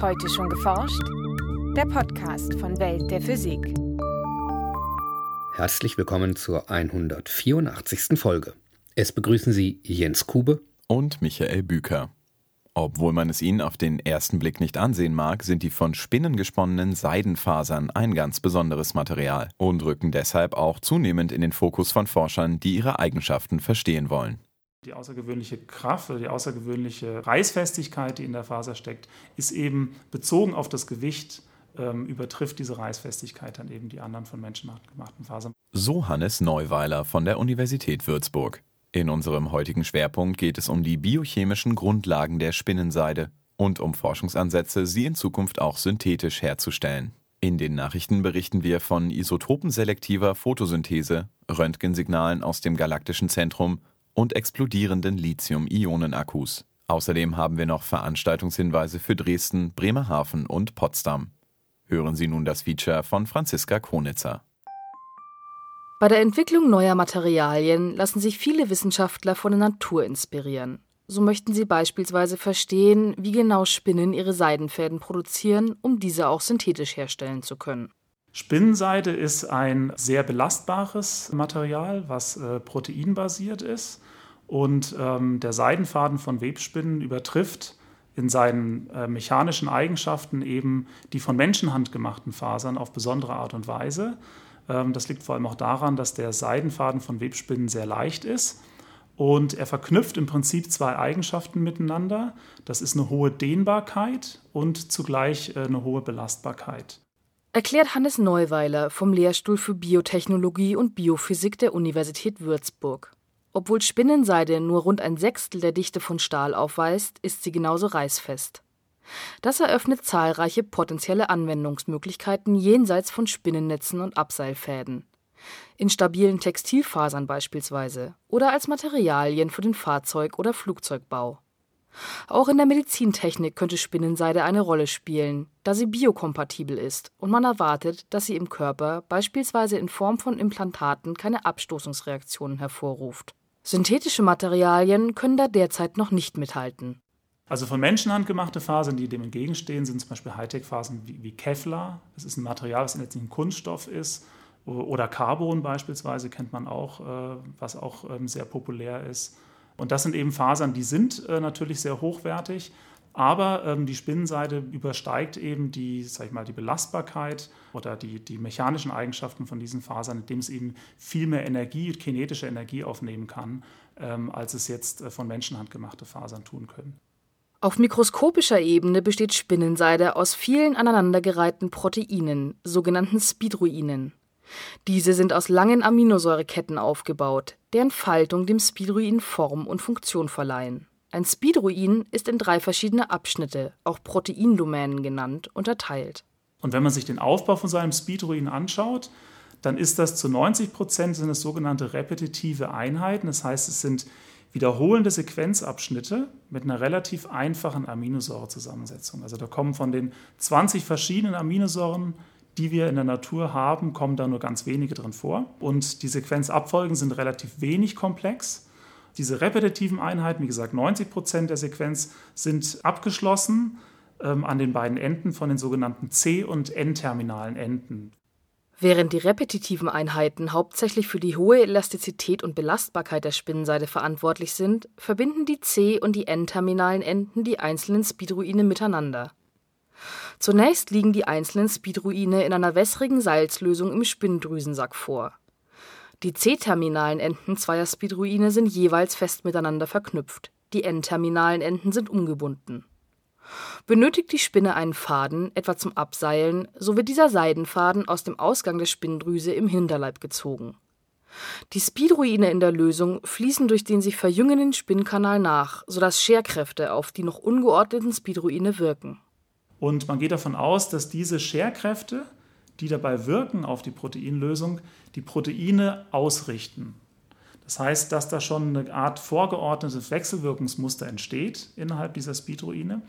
Heute schon geforscht? Der Podcast von Welt der Physik. Herzlich willkommen zur 184. Folge. Es begrüßen Sie Jens Kube und Michael Büker. Obwohl man es ihnen auf den ersten Blick nicht ansehen mag, sind die von Spinnen gesponnenen Seidenfasern ein ganz besonderes Material und rücken deshalb auch zunehmend in den Fokus von Forschern, die ihre Eigenschaften verstehen wollen. Die außergewöhnliche Kraft oder die außergewöhnliche Reißfestigkeit, die in der Faser steckt, ist eben bezogen auf das Gewicht ähm, übertrifft diese Reißfestigkeit dann eben die anderen von Menschen gemachten Fasern. So Hannes Neuweiler von der Universität Würzburg. In unserem heutigen Schwerpunkt geht es um die biochemischen Grundlagen der Spinnenseide und um Forschungsansätze, sie in Zukunft auch synthetisch herzustellen. In den Nachrichten berichten wir von isotopenselektiver Photosynthese, Röntgensignalen aus dem galaktischen Zentrum und explodierenden Lithium-Ionen-Akkus. Außerdem haben wir noch Veranstaltungshinweise für Dresden, Bremerhaven und Potsdam. Hören Sie nun das Feature von Franziska Konitzer. Bei der Entwicklung neuer Materialien lassen sich viele Wissenschaftler von der Natur inspirieren. So möchten sie beispielsweise verstehen, wie genau Spinnen ihre Seidenfäden produzieren, um diese auch synthetisch herstellen zu können. Spinnenseide ist ein sehr belastbares Material, was äh, proteinbasiert ist. Und ähm, der Seidenfaden von Webspinnen übertrifft in seinen äh, mechanischen Eigenschaften eben die von Menschenhand gemachten Fasern auf besondere Art und Weise. Ähm, das liegt vor allem auch daran, dass der Seidenfaden von Webspinnen sehr leicht ist. Und er verknüpft im Prinzip zwei Eigenschaften miteinander. Das ist eine hohe Dehnbarkeit und zugleich äh, eine hohe Belastbarkeit. Erklärt Hannes Neuweiler vom Lehrstuhl für Biotechnologie und Biophysik der Universität Würzburg. Obwohl Spinnenseide nur rund ein Sechstel der Dichte von Stahl aufweist, ist sie genauso reißfest. Das eröffnet zahlreiche potenzielle Anwendungsmöglichkeiten jenseits von Spinnennetzen und Abseilfäden. In stabilen Textilfasern beispielsweise oder als Materialien für den Fahrzeug- oder Flugzeugbau. Auch in der Medizintechnik könnte Spinnenseide eine Rolle spielen, da sie biokompatibel ist und man erwartet, dass sie im Körper beispielsweise in Form von Implantaten keine Abstoßungsreaktionen hervorruft. Synthetische Materialien können da derzeit noch nicht mithalten. Also von Menschenhand gemachte Fasern, die dem entgegenstehen, sind zum Beispiel Hightech-Fasern wie, Kevlar. Das ist ein Material, das letztlich ein Kunststoff ist. Oder Carbon beispielsweise kennt man auch, äh, was auch ähm, sehr populär ist. Und das sind eben Fasern, die sind äh, natürlich sehr hochwertig, aber ähm, die Spinnenseide übersteigt eben die, sag ich mal, die Belastbarkeit oder die, die mechanischen Eigenschaften von diesen Fasern, indem es eben viel mehr Energie, kinetische Energie aufnehmen kann, ähm, als es jetzt äh, von Menschenhand gemachte Fasern tun können. Auf mikroskopischer Ebene besteht Spinnenseide aus vielen aneinandergereihten Proteinen, sogenannten Spidroinen. Diese sind aus langen Aminosäureketten aufgebaut, deren Faltung dem Spidroin Form und Funktion verleihen. Ein Speedruin ist in drei verschiedene Abschnitte, auch Proteindomänen genannt, unterteilt. Und wenn man sich den Aufbau von seinem Speedruin anschaut, dann ist das zu 90 Prozent sind es sogenannte repetitive Einheiten. Das heißt, es sind wiederholende Sequenzabschnitte mit einer relativ einfachen Aminosäurezusammensetzung. Also da kommen von den 20 verschiedenen Aminosäuren, die wir in der Natur haben, kommen da nur ganz wenige drin vor. Und die Sequenzabfolgen sind relativ wenig komplex. Diese repetitiven Einheiten, wie gesagt, 90 Prozent der Sequenz sind abgeschlossen ähm, an den beiden Enden von den sogenannten C- und N-terminalen Enden. Während die repetitiven Einheiten hauptsächlich für die hohe Elastizität und Belastbarkeit der Spinnenseide verantwortlich sind, verbinden die C- und die N-terminalen Enden die einzelnen Speedruine miteinander. Zunächst liegen die einzelnen Speedruine in einer wässrigen Salzlösung im Spinndrüsensack vor. Die C-terminalen Enden zweier Speedruine sind jeweils fest miteinander verknüpft, die N-terminalen Enden sind umgebunden. Benötigt die Spinne einen Faden, etwa zum Abseilen, so wird dieser Seidenfaden aus dem Ausgang der Spinndrüse im Hinterleib gezogen. Die Speedruine in der Lösung fließen durch den sich verjüngenden Spinnkanal nach, sodass Scherkräfte auf die noch ungeordneten Speedruine wirken. Und man geht davon aus, dass diese Scherkräfte die dabei wirken auf die Proteinlösung, die Proteine ausrichten. Das heißt, dass da schon eine Art vorgeordnetes Wechselwirkungsmuster entsteht innerhalb dieser Speedroine.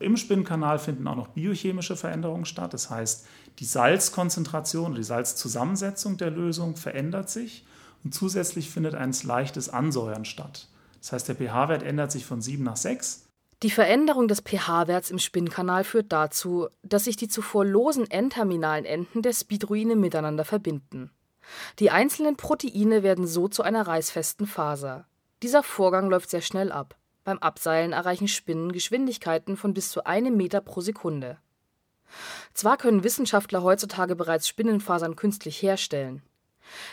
Im Spinnkanal finden auch noch biochemische Veränderungen statt. Das heißt, die Salzkonzentration oder die Salzzusammensetzung der Lösung verändert sich und zusätzlich findet ein leichtes Ansäuern statt. Das heißt, der pH-Wert ändert sich von 7 nach 6 Die Veränderung des pH-Werts im Spinnkanal führt dazu, dass sich die zuvor losen N-terminalen Enden der Speedruine miteinander verbinden. Die einzelnen Proteine werden so zu einer reißfesten Faser. Dieser Vorgang läuft sehr schnell ab. Beim Abseilen erreichen Spinnen Geschwindigkeiten von bis zu einem Meter pro Sekunde. Zwar können Wissenschaftler heutzutage bereits Spinnenfasern künstlich herstellen.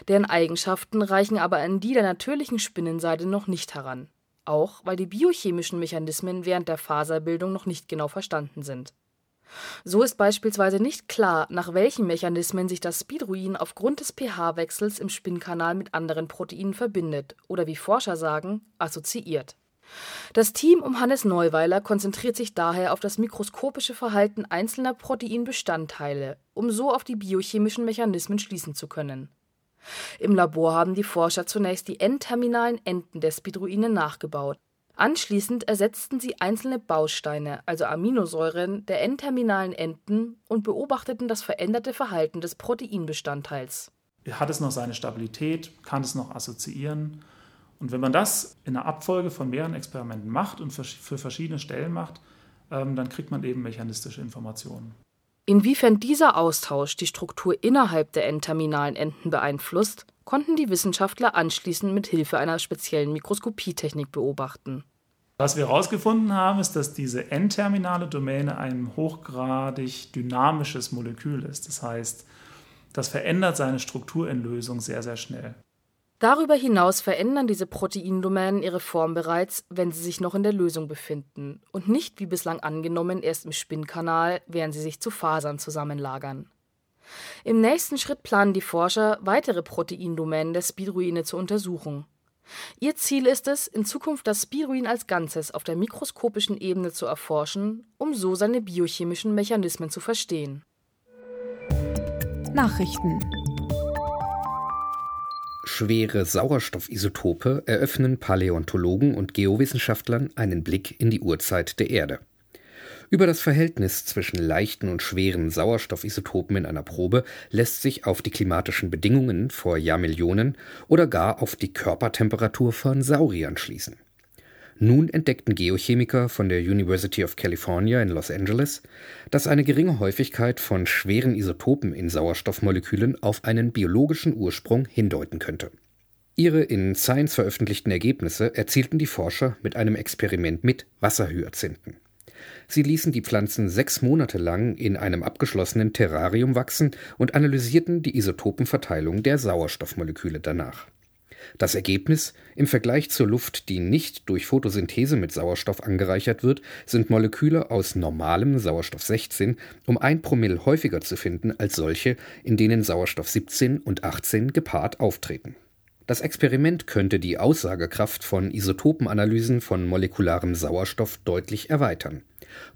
Deren Eigenschaften reichen aber an die der natürlichen Spinnenseide noch nicht heran auch weil die biochemischen Mechanismen während der Faserbildung noch nicht genau verstanden sind. So ist beispielsweise nicht klar, nach welchen Mechanismen sich das Speedruin aufgrund des pH-Wechsels im Spinnkanal mit anderen Proteinen verbindet oder wie Forscher sagen, assoziiert. Das Team um Hannes Neuweiler konzentriert sich daher auf das mikroskopische Verhalten einzelner Proteinbestandteile, um so auf die biochemischen Mechanismen schließen zu können im Labor haben die Forscher zunächst die N-terminalen Enden der Speedruine nachgebaut. Anschließend ersetzten sie einzelne Bausteine, also Aminosäuren, der N-terminalen Enden und beobachteten das veränderte Verhalten des Proteinbestandteils. Hat es noch seine Stabilität? Kann es noch assoziieren? Und wenn man das in einer Abfolge von mehreren Experimenten macht und für verschiedene Stellen macht, ähm, dann kriegt man eben mechanistische Informationen. Inwiefern dieser Austausch die Struktur innerhalb der N-terminalen Enden beeinflusst, konnten die Wissenschaftler anschließend mit Hilfe einer speziellen Mikroskopietechnik beobachten. Was wir herausgefunden haben, ist, dass diese N-terminale Domäne ein hochgradig dynamisches Molekül ist. Das heißt, das verändert seine Struktur in Lösung sehr, sehr schnell. Darüber hinaus verändern diese Proteindomänen ihre Form bereits, wenn sie sich noch in der Lösung befinden und nicht wie bislang angenommen erst im Spinnkanal, während sie sich zu Fasern zusammenlagern. Im nächsten Schritt planen die Forscher, weitere Proteindomänen der Speedruine zu untersuchen. Ihr Ziel ist es, in Zukunft das Speedruin als Ganzes auf der mikroskopischen Ebene zu erforschen, um so seine biochemischen Mechanismen zu verstehen. Nachrichten Schwere Sauerstoffisotope eröffnen Paläontologen und Geowissenschaftlern einen Blick in die Urzeit der Erde. Über das Verhältnis zwischen leichten und schweren Sauerstoffisotopen in einer Probe lässt sich auf die klimatischen Bedingungen vor Jahrmillionen oder gar auf die Körpertemperatur von Sauriern schließen nun entdeckten Geochemiker von der University of California in Los Angeles, dass eine geringe Häufigkeit von schweren Isotopen in Sauerstoffmolekülen auf einen biologischen Ursprung hindeuten könnte. Ihre in Science veröffentlichten Ergebnisse erzielten die Forscher mit einem Experiment mit Wasserhyazinthen. Sie ließen die Pflanzen sechs Monate lang in einem abgeschlossenen Terrarium wachsen und analysierten die Isotopenverteilung der Sauerstoffmoleküle danach das Ergebnis: Im Vergleich zur Luft, die nicht durch Photosynthese mit Sauerstoff angereichert wird, sind Moleküle aus normalem Sauerstoff 16 um ein Promille häufiger zu finden als solche, in denen Sauerstoff 17 und 18 gepaart auftreten. Das Experiment könnte die Aussagekraft von Isotopenanalysen von molekularem Sauerstoff deutlich erweitern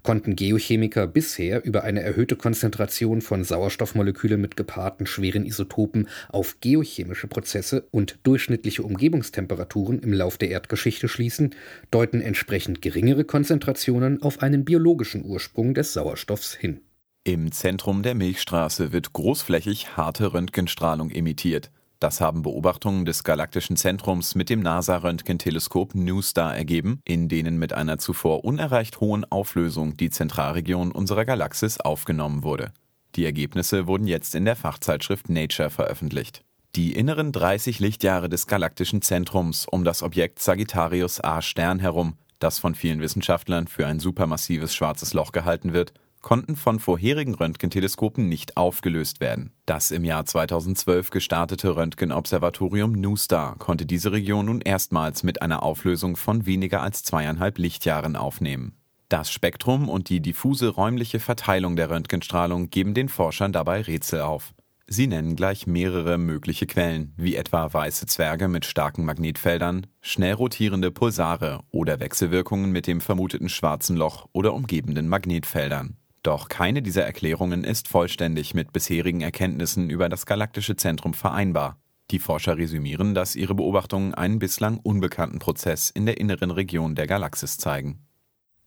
konnten Geochemiker bisher über eine erhöhte Konzentration von Sauerstoffmolekülen mit gepaarten schweren Isotopen auf geochemische Prozesse und durchschnittliche Umgebungstemperaturen im Lauf der Erdgeschichte schließen, deuten entsprechend geringere Konzentrationen auf einen biologischen Ursprung des Sauerstoffs hin. Im Zentrum der Milchstraße wird großflächig harte Röntgenstrahlung emittiert. Das haben Beobachtungen des Galaktischen Zentrums mit dem NASA-Röntgenteleskop NewStar ergeben, in denen mit einer zuvor unerreicht hohen Auflösung die Zentralregion unserer Galaxis aufgenommen wurde. Die Ergebnisse wurden jetzt in der Fachzeitschrift Nature veröffentlicht. Die inneren 30 Lichtjahre des galaktischen Zentrums um das Objekt Sagittarius A Stern herum, das von vielen Wissenschaftlern für ein supermassives schwarzes Loch gehalten wird, konnten von vorherigen Röntgenteleskopen nicht aufgelöst werden. Das im Jahr 2012 gestartete Röntgenobservatorium NuSTAR konnte diese Region nun erstmals mit einer Auflösung von weniger als zweieinhalb Lichtjahren aufnehmen. Das Spektrum und die diffuse räumliche Verteilung der Röntgenstrahlung geben den Forschern dabei Rätsel auf. Sie nennen gleich mehrere mögliche Quellen, wie etwa weiße Zwerge mit starken Magnetfeldern, schnell rotierende Pulsare oder Wechselwirkungen mit dem vermuteten schwarzen Loch oder umgebenden Magnetfeldern. Doch keine dieser Erklärungen ist vollständig mit bisherigen Erkenntnissen über das galaktische Zentrum vereinbar. Die Forscher resümieren, dass ihre Beobachtungen einen bislang unbekannten Prozess in der inneren Region der Galaxis zeigen.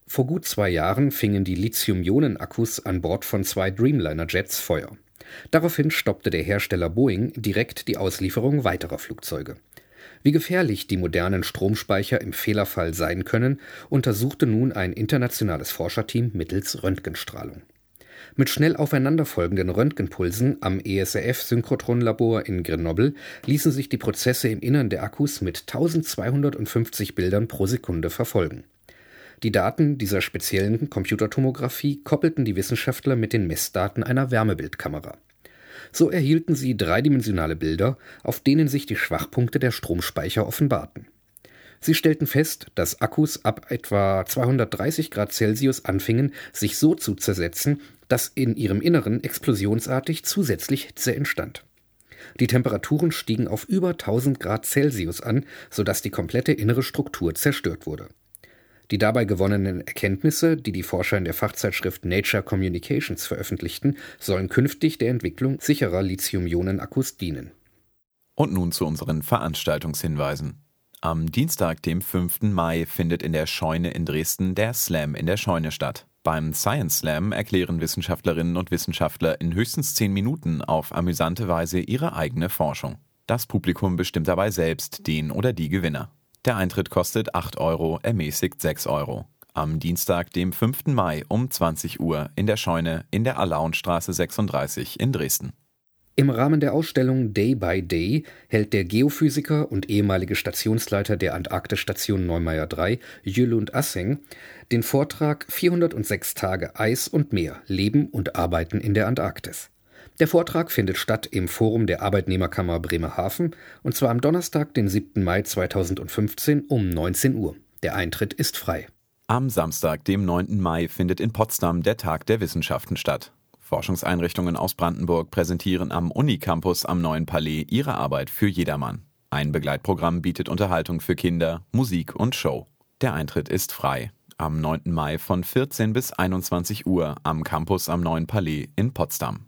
Vor gut zwei Jahren fingen die Lithium-Ionen-Akkus an Bord von zwei Dreamliner-Jets Feuer. Daraufhin stoppte der Hersteller Boeing direkt die Auslieferung weiterer Flugzeuge. Wie gefährlich die modernen Stromspeicher im Fehlerfall sein können, untersuchte nun ein internationales Forscherteam mittels Röntgenstrahlung. Mit schnell aufeinanderfolgenden Röntgenpulsen am ESRF-Synchrotronlabor in Grenoble ließen sich die Prozesse im Innern der Akkus mit 1250 Bildern pro Sekunde verfolgen. Die Daten dieser speziellen Computertomographie koppelten die Wissenschaftler mit den Messdaten einer Wärmebildkamera. So erhielten sie dreidimensionale Bilder, auf denen sich die Schwachpunkte der Stromspeicher offenbarten. Sie stellten fest, dass Akkus ab etwa 230 Grad Celsius anfingen, sich so zu zersetzen, dass in ihrem Inneren explosionsartig zusätzlich Hitze entstand. Die Temperaturen stiegen auf über 1000 Grad Celsius an, sodass die komplette innere Struktur zerstört wurde. Die dabei gewonnenen Erkenntnisse, die die Forscher in der Fachzeitschrift Nature Communications veröffentlichten, sollen künftig der Entwicklung sicherer Lithium-Ionen-Akkus dienen. Und nun zu unseren Veranstaltungshinweisen. Am Dienstag, dem 5. Mai, findet in der Scheune in Dresden der Slam in der Scheune statt. Beim Science Slam erklären Wissenschaftlerinnen und Wissenschaftler in höchstens zehn Minuten auf amüsante Weise ihre eigene Forschung. Das Publikum bestimmt dabei selbst den oder die Gewinner. Der Eintritt kostet 8 Euro, ermäßigt 6 Euro. Am Dienstag, dem 5. Mai um 20 Uhr in der Scheune in der Alaunstraße 36 in Dresden. Im Rahmen der Ausstellung Day by Day hält der Geophysiker und ehemalige Stationsleiter der Antarktisstation Neumeier 3, Jülund Assing, den Vortrag 406 Tage Eis und Meer, Leben und Arbeiten in der Antarktis. Der Vortrag findet statt im Forum der Arbeitnehmerkammer Bremerhaven und zwar am Donnerstag, den 7. Mai 2015 um 19 Uhr. Der Eintritt ist frei. Am Samstag, dem 9. Mai, findet in Potsdam der Tag der Wissenschaften statt. Forschungseinrichtungen aus Brandenburg präsentieren am Unicampus am Neuen Palais ihre Arbeit für jedermann. Ein Begleitprogramm bietet Unterhaltung für Kinder, Musik und Show. Der Eintritt ist frei. Am 9. Mai von 14 bis 21 Uhr am Campus am Neuen Palais in Potsdam.